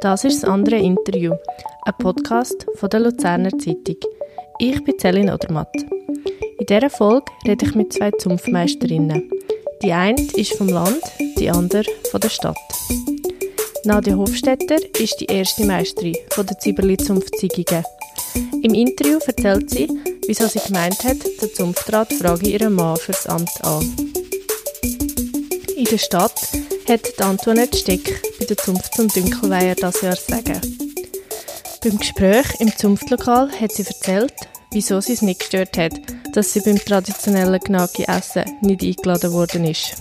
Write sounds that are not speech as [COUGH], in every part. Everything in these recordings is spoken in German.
Das ist das andere Interview, ein Podcast von der Luzerner Zeitung. Ich bin Celine Odermatt. In dieser Folge rede ich mit zwei Zunftmeisterinnen. Die eine ist vom Land, die andere von der Stadt. Nadia Hofstetter ist die erste Meisterin von der Zieberli-Zunft Ziegingen. Im Interview erzählt sie, wieso sie gemeint hat, der Zunftrat frage ihren Mann fürs Amt an. In der Stadt hat Antoinette Steck der Zunft zum Dünkelweiher das Jahr sagen. Beim Gespräch im Zunftlokal hat sie erzählt, wieso sie es nicht gestört hat, dass sie beim traditionellen Gnagi-Essen nicht eingeladen worden ist.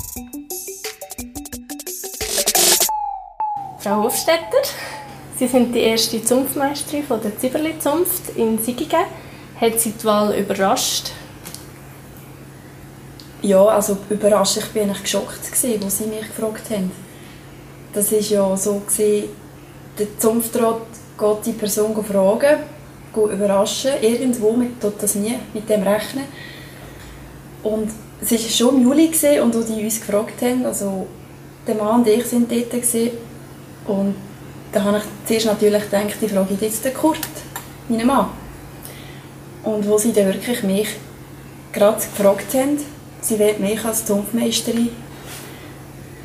Frau Hofstetter, Sie sind die erste Zunftmeisterin von der Zibberli-Zunft in Sigigen. Hat Sie die Wahl überrascht? Ja, also überrascht. Ich war eigentlich geschockt, als sie mich gefragt haben. Das war ja so, gewesen, der Zunftrat geht die Person fragen, überraschen. Irgendwo mit, tut das nie mit dem rechnen. Und es war schon im Juli gewesen, und wo die uns gefragt haben, also der Mann und ich waren dort. Gewesen, und da habe ich zuerst natürlich gedacht, die frage ich jetzt den Kurt, meinen Mann. Und wo sie dann wirklich mich gerade gefragt haben, sie will mich als Zunftmeisterin,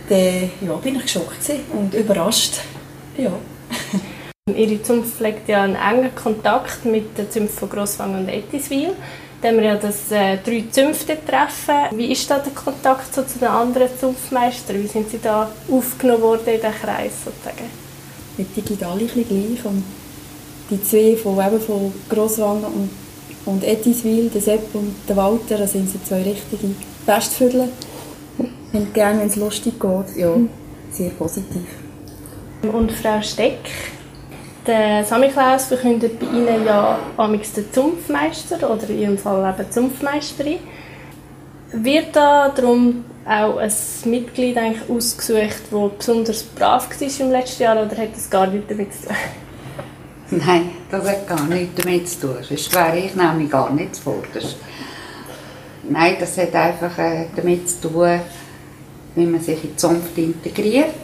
dann ja, bin ich geschockt und überrascht. Ja. [LAUGHS] Ihre Zunft pflegt ja einen engen Kontakt mit der Zunft von Grosswang und Ettiswil. Da haben wir ja das äh, drei Zünfte-Treffen. Wie ist da der Kontakt so zu den anderen Zunftmeistern? Wie sind Sie da aufgenommen worden in diesen Kreis sozusagen? Mit digital ein gleich. Und die zwei von, eben von Grosswang und, und Ettiswil, der Sepp und der Walter, das sind so zwei richtige Festvögel. Und gerne, wenn es lustig geht. Ja, sehr positiv. Und Frau Steck, der Samichlaus verkündet bei Ihnen ja amix den Zunftmeister oder in Ihrem Fall eben Zunftmeisterin. Wird da darum auch ein Mitglied eigentlich ausgesucht, das besonders brav war im letzten Jahr oder hat das gar nichts damit zu tun? [LAUGHS] Nein, das hat gar nichts damit zu tun. Sonst wäre ich nämlich gar nicht zuvorderst. Nein, das hat einfach äh, damit zu tun, wie man sich in die Zunft integriert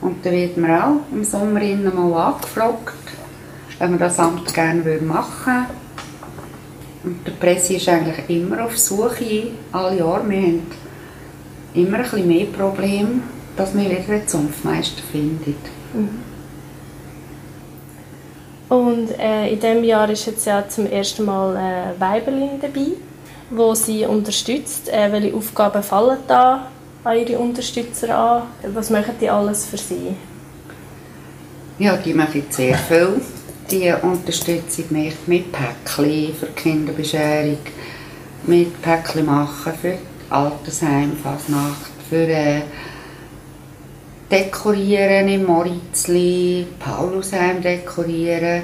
und dann wird man auch im Sommer mal angefragt, wenn man das Amt gerne machen würde. Und der Presse ist eigentlich immer auf Suche, alle Jahre. Wir haben immer ein bisschen mehr Probleme, dass man wieder einen Zunftmeister findet. Mhm. Und äh, in diesem Jahr ist jetzt ja zum ersten Mal äh, Weibelin dabei, wo sie unterstützt. Äh, welche Aufgaben fallen da an Ihre Unterstützer an? Was machen die alles für Sie? Ja, die machen sehr viel. Die unterstützen mich mit Päckchen für die Kinderbescherung, mit Päckchen machen für Altersheim, Fasnacht, für äh, Dekorieren im Moritzli, Paulusheim dekorieren.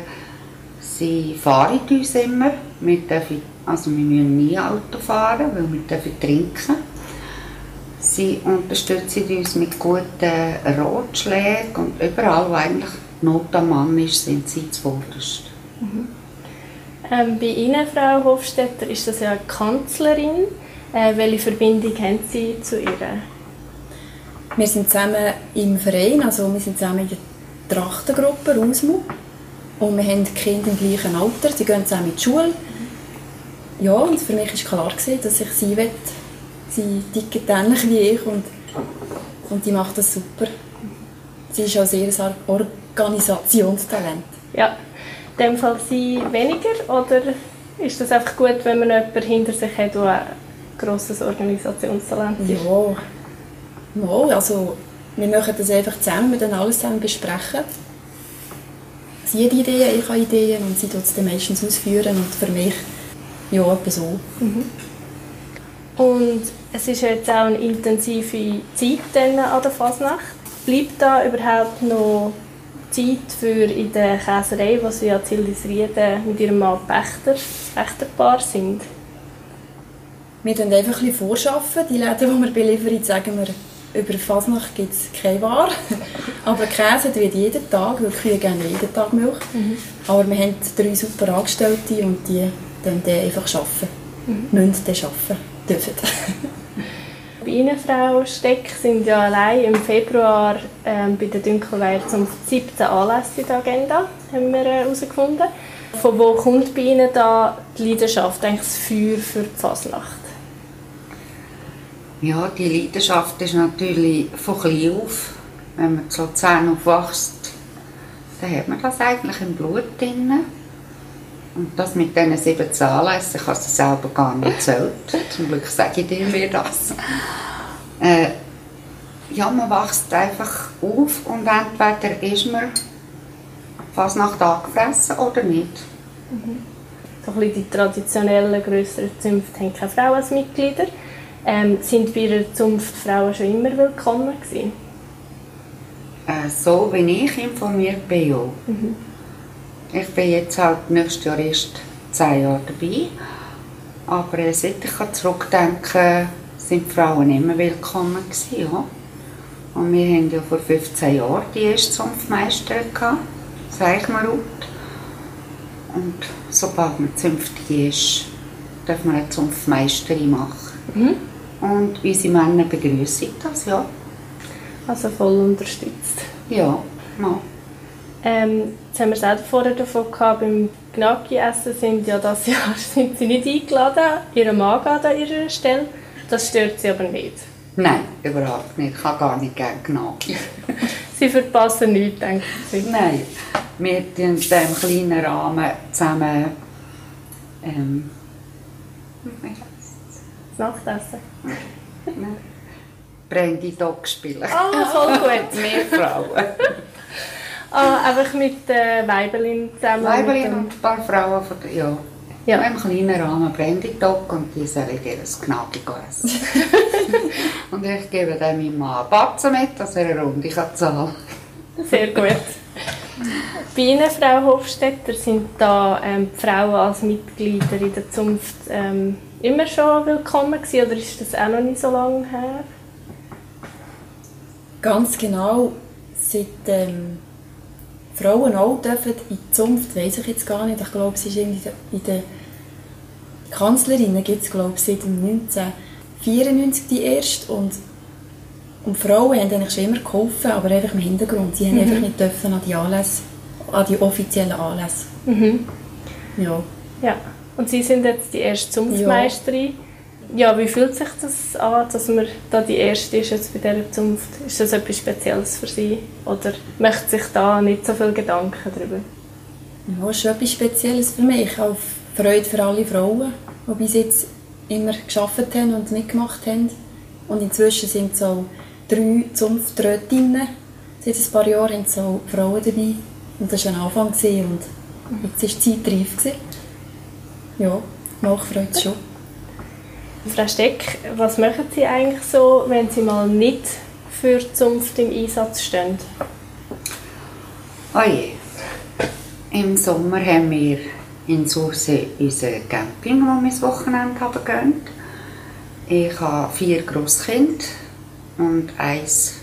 Sie fahren uns immer. Wir, dürfen, also wir müssen nie Auto fahren, weil wir dürfen trinken Sie unterstützen uns mit guten Ratschlägen und überall, wo eigentlich Not am Mann ist, sind sie zuvorderst. Mhm. Ähm, bei Ihnen, Frau Hofstetter, ist das ja Kanzlerin. Äh, welche Verbindung haben Sie zu ihr? Wir sind zusammen im Verein, also wir sind zusammen in der Trachtengruppe Rausmu. Und wir haben Kinder im gleichen Alter, sie gehen zusammen in die Schule. Ja, und für mich war klar, dass ich sie Sie tickt ähnlich wie ich und, und die macht das super. Sie ist auch sehr ein Organisationstalent. Ja, in dem Fall sie weniger oder ist das einfach gut, wenn man jemanden hinter sich hat, der ein grosses Organisationstalent ist? Ja, ja also wir machen das einfach zusammen, wir dann alles zusammen besprechen. Sie hat Ideen, ich habe Ideen und sie tut es dann meistens ausführen und für mich ja, etwa so. Mhm. Und es ist jetzt auch eine intensive Zeit an der Fasnacht. Bleibt da überhaupt noch Zeit für in der Käserei, wo Sie ja Zildisrieden mit Ihrem Mann Pächter, Pächterpaar sind? Wir arbeiten einfach ein bisschen vorschaffen. Die Läden, die wir beliefern, sagen wir, über Fasnacht gibt es keine Ware. [LAUGHS] Aber Käse wird jeden Tag, weil wir gerne jeden Tag Milch. Mhm. Aber wir haben drei super Angestellte und die dann einfach arbeiten. Mhm. Müssen dann arbeiten dürfen. [LAUGHS] Bienenfrau Steck sind ja allein im Februar ähm, bei der Dünkelweiher zum 17 Anlässe in der Agenda, haben wir äh, herausgefunden. Äh, Von wo kommt bei Ihnen da die Leidenschaft, eigentlich das Feuer für die Fasnacht? Ja, die Leidenschaft ist natürlich von klein auf. Wenn man zu Luzern aufwächst, dann hat man das eigentlich im Blut drin. Und das mit diesen sieben Anlässen, ich habe es selber gar nicht erzählt. [LAUGHS] Zum Glück sage ich dir mir das. Äh, ja, man wächst einfach auf und entweder ist man fast nach angefressen oder nicht. So ein bisschen die traditionellen, grösseren Zünfte haben keine Frauen als Mitglieder. Ähm, sind bei Ihrer Zunft Frauen schon immer willkommen gewesen? Äh, so wie ich informiert bin, ja. Ich bin jetzt halt nächstes Jahr erst zehn Jahre dabei. Aber äh, seit ich kann zurückdenken sind die Frauen immer willkommen gewesen, ja. Und wir haben ja vor 15 Jahren die erste Zunftmeisterin gehabt, Seichmarut. Und sobald man zünftig ist, darf man eine Zunftmeisterin machen. Und unsere Männer begrüßen das, ja. Also voll unterstützt. Ja, mal. Ähm, jetzt haben wir selber vorher davon gehabt, beim Gnocchi-Essen sind ja das [LAUGHS] Jahr sind sie nicht eingeladen. Ihr Mann geht an ihrer Stelle. Das stört sie aber nicht. Nein, überhaupt nicht. Ich habe gar nicht gerne Gnocchi. [LAUGHS] Sie verpassen nichts, denken sie. Nein, wir tun in diesem kleinen Rahmen zusammen ähm? Das Nachtessen. Nein. Brandy Dog spielen. Ah, voll gut. [LAUGHS] Wir Frauen. Ah, einfach mit äh, Weibelin zusammen. Weibelin und ein paar Frauen von der, ja. Ja. Im kleinen Rahmen Brandy Dog und die sollen ihr Gnocchi essen. [LAUGHS] und ich gebe dann meinem Mann einen Batzen mit, dass er eine Runde kann zahlen Sehr gut. Bei Ihnen, Frau Hofstetter, sind da ähm, die Frauen als Mitglieder in der Zunft ähm, immer schon willkommen gewesen, oder ist das auch noch nicht so lange her? Ganz genau, seit ähm, Frauen auch dürfen in die Zunft, weiß ich jetzt gar nicht. Ich glaube, es ist irgendwie in den Kanzlerinnen gibt es, glaube ich, seit dem 1994 die erste. Und, und Frauen haben eigentlich schon immer geholfen, aber einfach im Hintergrund. Sie haben einfach nicht dürfen an die Anlässe, an die offiziellen Anlässe. Mhm. Ja. Ja. Und Sie sind jetzt die erste Zunftmeisterin. Ja. Wie fühlt sich das an, dass man da die erste ist jetzt bei dieser Zunft? Ist das etwas Spezielles für Sie? Oder macht sich da nicht so viel Gedanken darüber? Ja, das ist etwas Spezielles für mich. Auch Freude für alle Frauen, die bis jetzt immer geschafft haben und mitgemacht haben. Und inzwischen sind auch drei Zunfträtinnen. Seit ein paar Jahren sind es auch Frauen dabei. Und das war ein Anfang. Und jetzt war die Zeit reif. Ja, mich freut es schon. Frau Steck, was machen Sie eigentlich so, wenn Sie mal nicht für Zunft im Einsatz stehen? Oh je. Im Sommer haben wir in Sursee unser Camping, wo wir das Wochenende haben gönnt. Ich habe vier Grosskinder und eins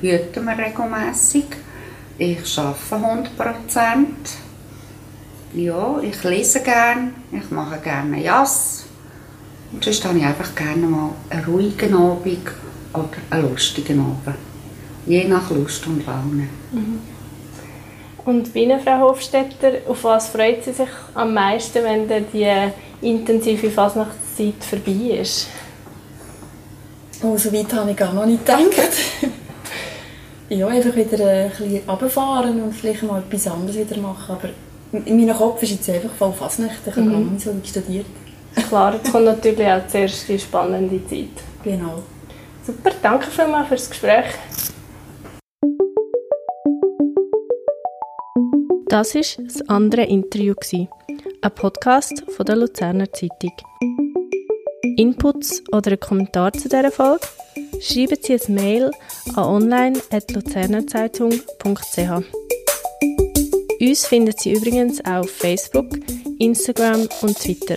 hüten wir regelmässig. Ich arbeite 100 Prozent. Ja, ich lese gerne, ich mache gerne Jass. Und sonst habe ich einfach gerne mal einen ruhigen Abend oder einen lustigen Abend. Je nach Lust und Laune. Und bei Ihnen, Frau Hofstetter, auf was freut Sie sich am meisten, wenn dann die intensive Fasnachtszeit vorbei ist? Oh, so weit habe ich gar noch nicht gedacht. ja, einfach wieder ein bisschen runterfahren und vielleicht mal etwas anderes wieder machen. Aber in meinem Kopf ist jetzt einfach voll Fasnacht. Ich habe gar nicht so studiert. Klar, jetzt kommt natürlich auch zuerst die spannende Zeit. Genau. Super, danke vielmals für das Gespräch. Das war das andere Interview, ein Podcast von der Luzerner Zeitung. Inputs oder einen Kommentar zu dieser Folge? Schreiben Sie ein Mail an online.luzernerzeitung.ch. Uns finden Sie übrigens auch auf Facebook, Instagram und Twitter.